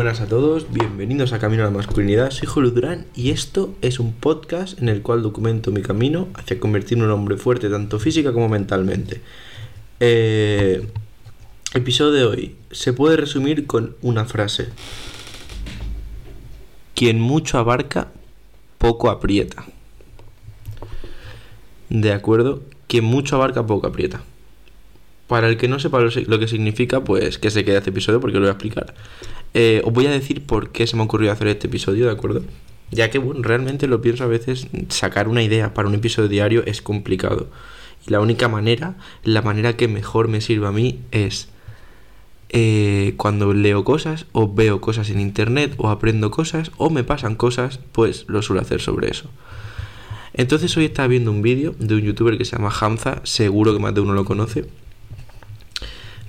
buenas a todos, bienvenidos a Camino a la Masculinidad, soy Julio Durán y esto es un podcast en el cual documento mi camino hacia convertirme en un hombre fuerte tanto física como mentalmente. Eh, episodio de hoy se puede resumir con una frase. Quien mucho abarca, poco aprieta. De acuerdo, quien mucho abarca, poco aprieta. Para el que no sepa lo que significa, pues que se quede este episodio porque lo voy a explicar. Eh, os voy a decir por qué se me ocurrió hacer este episodio, ¿de acuerdo? Ya que, bueno, realmente lo pienso a veces, sacar una idea para un episodio diario es complicado. Y la única manera, la manera que mejor me sirve a mí es eh, cuando leo cosas, o veo cosas en internet, o aprendo cosas, o me pasan cosas, pues lo suelo hacer sobre eso. Entonces hoy estaba viendo un vídeo de un youtuber que se llama Hamza, seguro que más de uno lo conoce,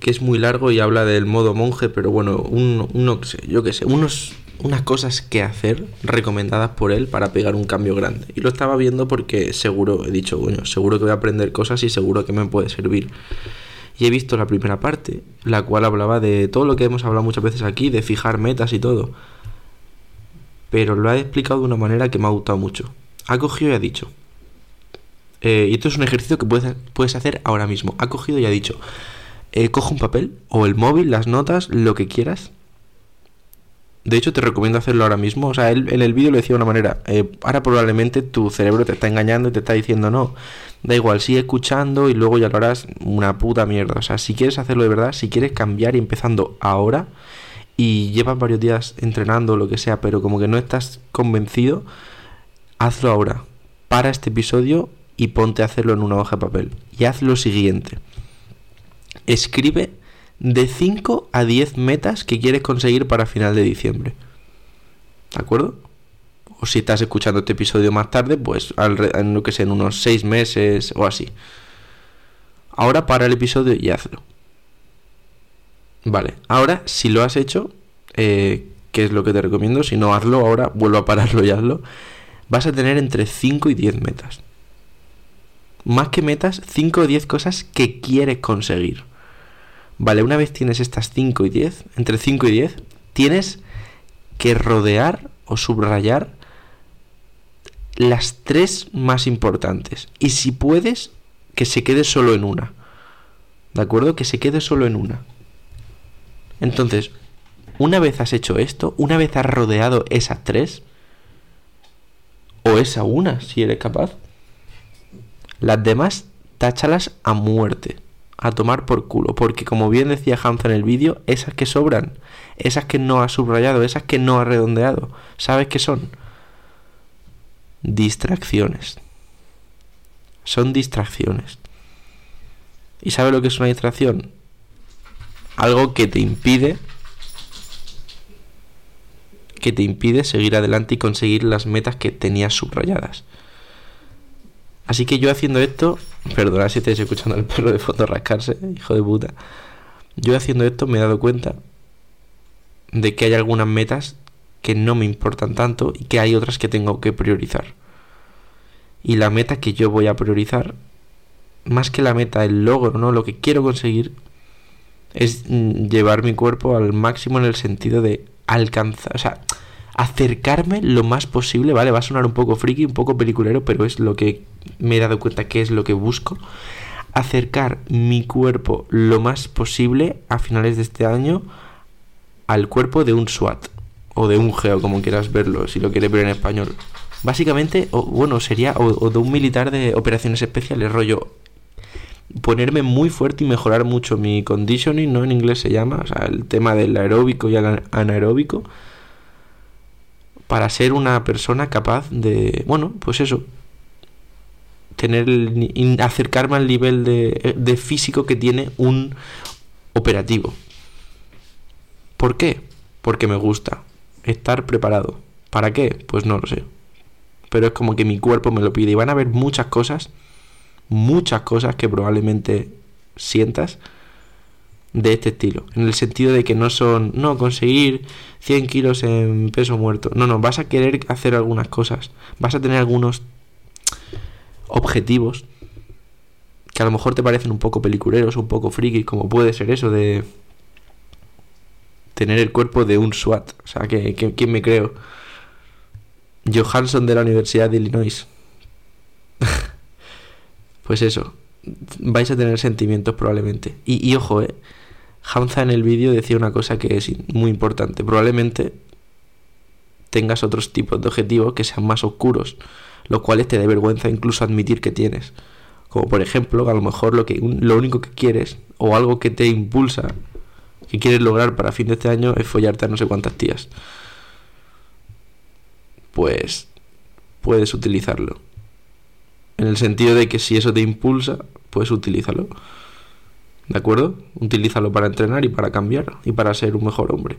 que es muy largo y habla del modo monje, pero bueno, un, uno, yo qué sé, unos, unas cosas que hacer recomendadas por él para pegar un cambio grande. Y lo estaba viendo porque seguro, he dicho, bueno, seguro que voy a aprender cosas y seguro que me puede servir. Y he visto la primera parte, la cual hablaba de todo lo que hemos hablado muchas veces aquí, de fijar metas y todo. Pero lo ha explicado de una manera que me ha gustado mucho. Ha cogido y ha dicho. Eh, y esto es un ejercicio que puedes, puedes hacer ahora mismo. Ha cogido y ha dicho, eh, coge un papel o el móvil, las notas, lo que quieras. De hecho, te recomiendo hacerlo ahora mismo. O sea, él en el vídeo lo decía de una manera. Eh, ahora probablemente tu cerebro te está engañando y te está diciendo no. Da igual, sigue escuchando y luego ya lo harás una puta mierda. O sea, si quieres hacerlo de verdad, si quieres cambiar y empezando ahora y llevas varios días entrenando lo que sea, pero como que no estás convencido, hazlo ahora. Para este episodio y ponte a hacerlo en una hoja de papel. Y haz lo siguiente escribe de 5 a 10 metas que quieres conseguir para final de diciembre. ¿De acuerdo? O si estás escuchando este episodio más tarde, pues en lo que sea, en unos 6 meses o así. Ahora para el episodio y hazlo. Vale, ahora si lo has hecho, eh, que es lo que te recomiendo, si no hazlo ahora, vuelvo a pararlo y hazlo, vas a tener entre 5 y 10 metas. Más que metas, 5 o 10 cosas que quieres conseguir. Vale, una vez tienes estas 5 y 10, entre 5 y 10, tienes que rodear o subrayar las tres más importantes. Y si puedes, que se quede solo en una. ¿De acuerdo? Que se quede solo en una. Entonces, una vez has hecho esto, una vez has rodeado esas tres, o esa una, si eres capaz, las demás táchalas a muerte a tomar por culo, porque como bien decía Hamza en el vídeo, esas que sobran, esas que no ha subrayado, esas que no ha redondeado, ¿sabes qué son? Distracciones. Son distracciones. ¿Y sabes lo que es una distracción? Algo que te impide que te impide seguir adelante y conseguir las metas que tenías subrayadas. Así que yo haciendo esto, perdona si estáis escuchando al perro de fondo rascarse, hijo de puta. Yo haciendo esto me he dado cuenta de que hay algunas metas que no me importan tanto y que hay otras que tengo que priorizar. Y la meta que yo voy a priorizar, más que la meta, el logro, ¿no? Lo que quiero conseguir es mm, llevar mi cuerpo al máximo en el sentido de alcanzar, o sea, acercarme lo más posible, ¿vale? Va a sonar un poco friki, un poco peliculero, pero es lo que me he dado cuenta que es lo que busco. Acercar mi cuerpo lo más posible a finales de este año al cuerpo de un SWAT o de un geo, como quieras verlo, si lo quieres ver en español. Básicamente, o, bueno, sería o, de un militar de operaciones especiales, rollo ponerme muy fuerte y mejorar mucho mi conditioning, ¿no? En inglés se llama, o sea, el tema del aeróbico y el anaeróbico para ser una persona capaz de, bueno, pues eso, tener acercarme al nivel de, de físico que tiene un operativo. ¿Por qué? Porque me gusta estar preparado. ¿Para qué? Pues no lo sé. Pero es como que mi cuerpo me lo pide. Y van a haber muchas cosas, muchas cosas que probablemente sientas de este estilo. En el sentido de que no son, no, conseguir 100 kilos en peso muerto. No, no, vas a querer hacer algunas cosas. Vas a tener algunos objetivos que a lo mejor te parecen un poco peliculeros, un poco frikis, como puede ser eso de tener el cuerpo de un SWAT. O sea, que, ¿quién me creo? Johansson de la Universidad de Illinois. pues eso, vais a tener sentimientos probablemente. Y, y ojo, eh, Hamza en el vídeo decía una cosa que es muy importante. Probablemente tengas otros tipos de objetivos que sean más oscuros, los cuales te dé vergüenza incluso admitir que tienes. Como por ejemplo, a lo mejor lo, que, lo único que quieres o algo que te impulsa, que quieres lograr para fin de este año es follarte a no sé cuántas tías. Pues puedes utilizarlo. En el sentido de que si eso te impulsa, puedes utilizarlo. ¿De acuerdo? Utilízalo para entrenar y para cambiar y para ser un mejor hombre.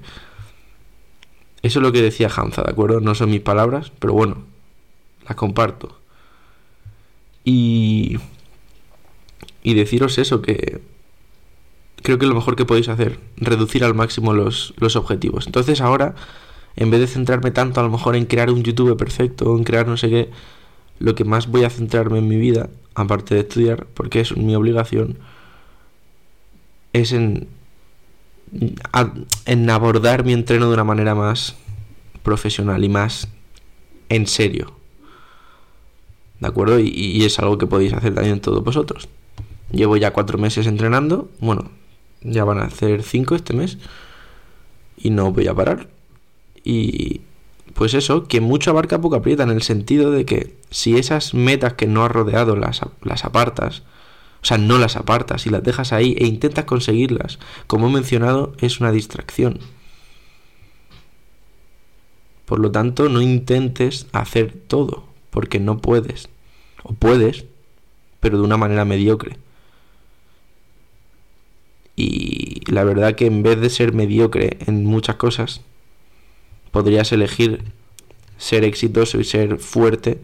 Eso es lo que decía Hanza, ¿de acuerdo? No son mis palabras, pero bueno, las comparto. Y. Y deciros eso, que. Creo que lo mejor que podéis hacer, reducir al máximo los, los objetivos. Entonces ahora, en vez de centrarme tanto a lo mejor en crear un YouTube perfecto en crear no sé qué, lo que más voy a centrarme en mi vida, aparte de estudiar, porque es mi obligación, es en, en abordar mi entreno de una manera más profesional y más en serio. ¿De acuerdo? Y, es algo que podéis hacer también todos vosotros. Llevo ya cuatro meses entrenando. Bueno, ya van a hacer cinco este mes. Y no voy a parar. Y pues eso, que mucho abarca poco aprieta en el sentido de que si esas metas que no has rodeado las, las apartas, o sea, no las apartas y las dejas ahí e intentas conseguirlas. Como he mencionado, es una distracción. Por lo tanto, no intentes hacer todo, porque no puedes. O puedes, pero de una manera mediocre. Y la verdad que en vez de ser mediocre en muchas cosas, podrías elegir ser exitoso y ser fuerte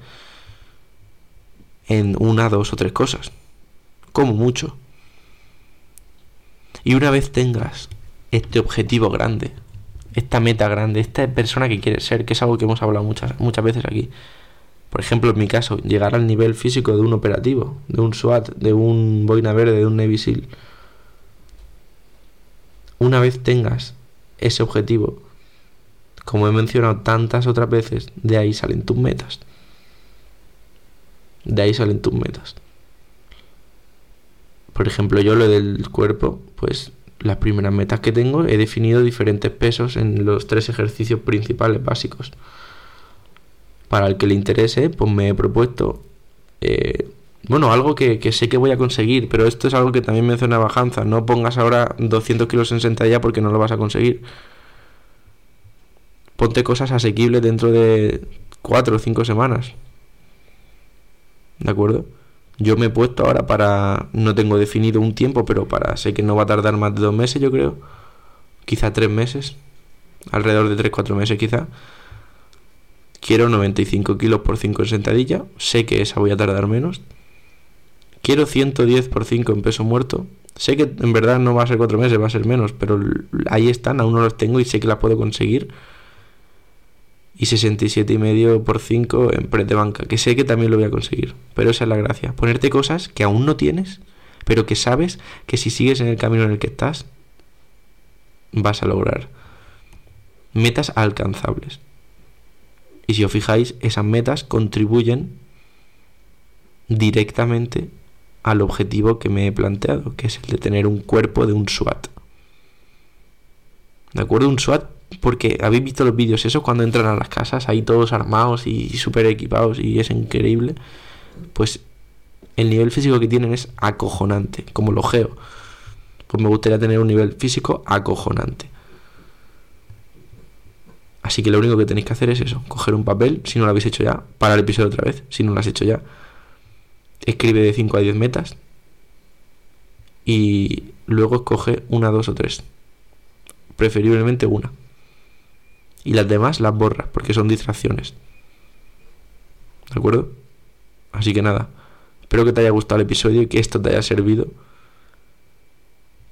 en una, dos o tres cosas como mucho. Y una vez tengas este objetivo grande, esta meta grande, esta persona que quieres ser, que es algo que hemos hablado muchas, muchas veces aquí. Por ejemplo, en mi caso, llegar al nivel físico de un operativo, de un SWAT, de un boina verde, de un Navy SEAL. Una vez tengas ese objetivo, como he mencionado tantas otras veces, de ahí salen tus metas. De ahí salen tus metas. Por ejemplo, yo lo del cuerpo, pues las primeras metas que tengo he definido diferentes pesos en los tres ejercicios principales básicos. Para el que le interese, pues me he propuesto, eh, bueno, algo que, sé que voy a conseguir, pero esto es algo que también mencionaba Hanza, no pongas ahora 200 kilos en sentadilla porque no lo vas a conseguir. Ponte cosas asequibles dentro de 4 o 5 semanas. ¿De acuerdo? Yo me he puesto ahora para, no tengo definido un tiempo, pero para, sé que no va a tardar más de dos meses, yo creo. Quizá tres meses. Alrededor de tres, cuatro meses quizá. Quiero 95 kilos por 5 en sentadilla. Sé que esa voy a tardar menos. Quiero 110 por 5 en peso muerto. Sé que en verdad no va a ser cuatro meses, va a ser menos, pero ahí están, aún no los tengo y sé que las puedo conseguir y 67 y medio por 5 en pre de banca, que sé que también lo voy a conseguir, pero esa es la gracia, ponerte cosas que aún no tienes, pero que sabes que si sigues en el camino en el que estás, vas a lograr. Metas alcanzables. Y si os fijáis, esas metas contribuyen directamente al objetivo que me he planteado, que es el de tener un cuerpo de un SWAT. ¿De acuerdo? Un SWAT porque habéis visto los vídeos esos cuando entran a las casas, ahí todos armados y súper equipados y es increíble. Pues el nivel físico que tienen es acojonante, como lo geo. Pues me gustaría tener un nivel físico acojonante. Así que lo único que tenéis que hacer es eso, coger un papel, si no lo habéis hecho ya, para el episodio otra vez, si no lo has hecho ya. Escribe de 5 a 10 metas y luego escoge una, dos o tres. Preferiblemente una y las demás las borras porque son distracciones. ¿De acuerdo? Así que nada, espero que te haya gustado el episodio y que esto te haya servido.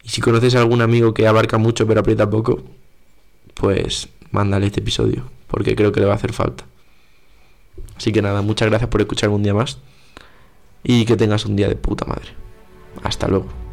Y si conoces a algún amigo que abarca mucho pero aprieta poco, pues mándale este episodio, porque creo que le va a hacer falta. Así que nada, muchas gracias por escucharme un día más y que tengas un día de puta madre. Hasta luego.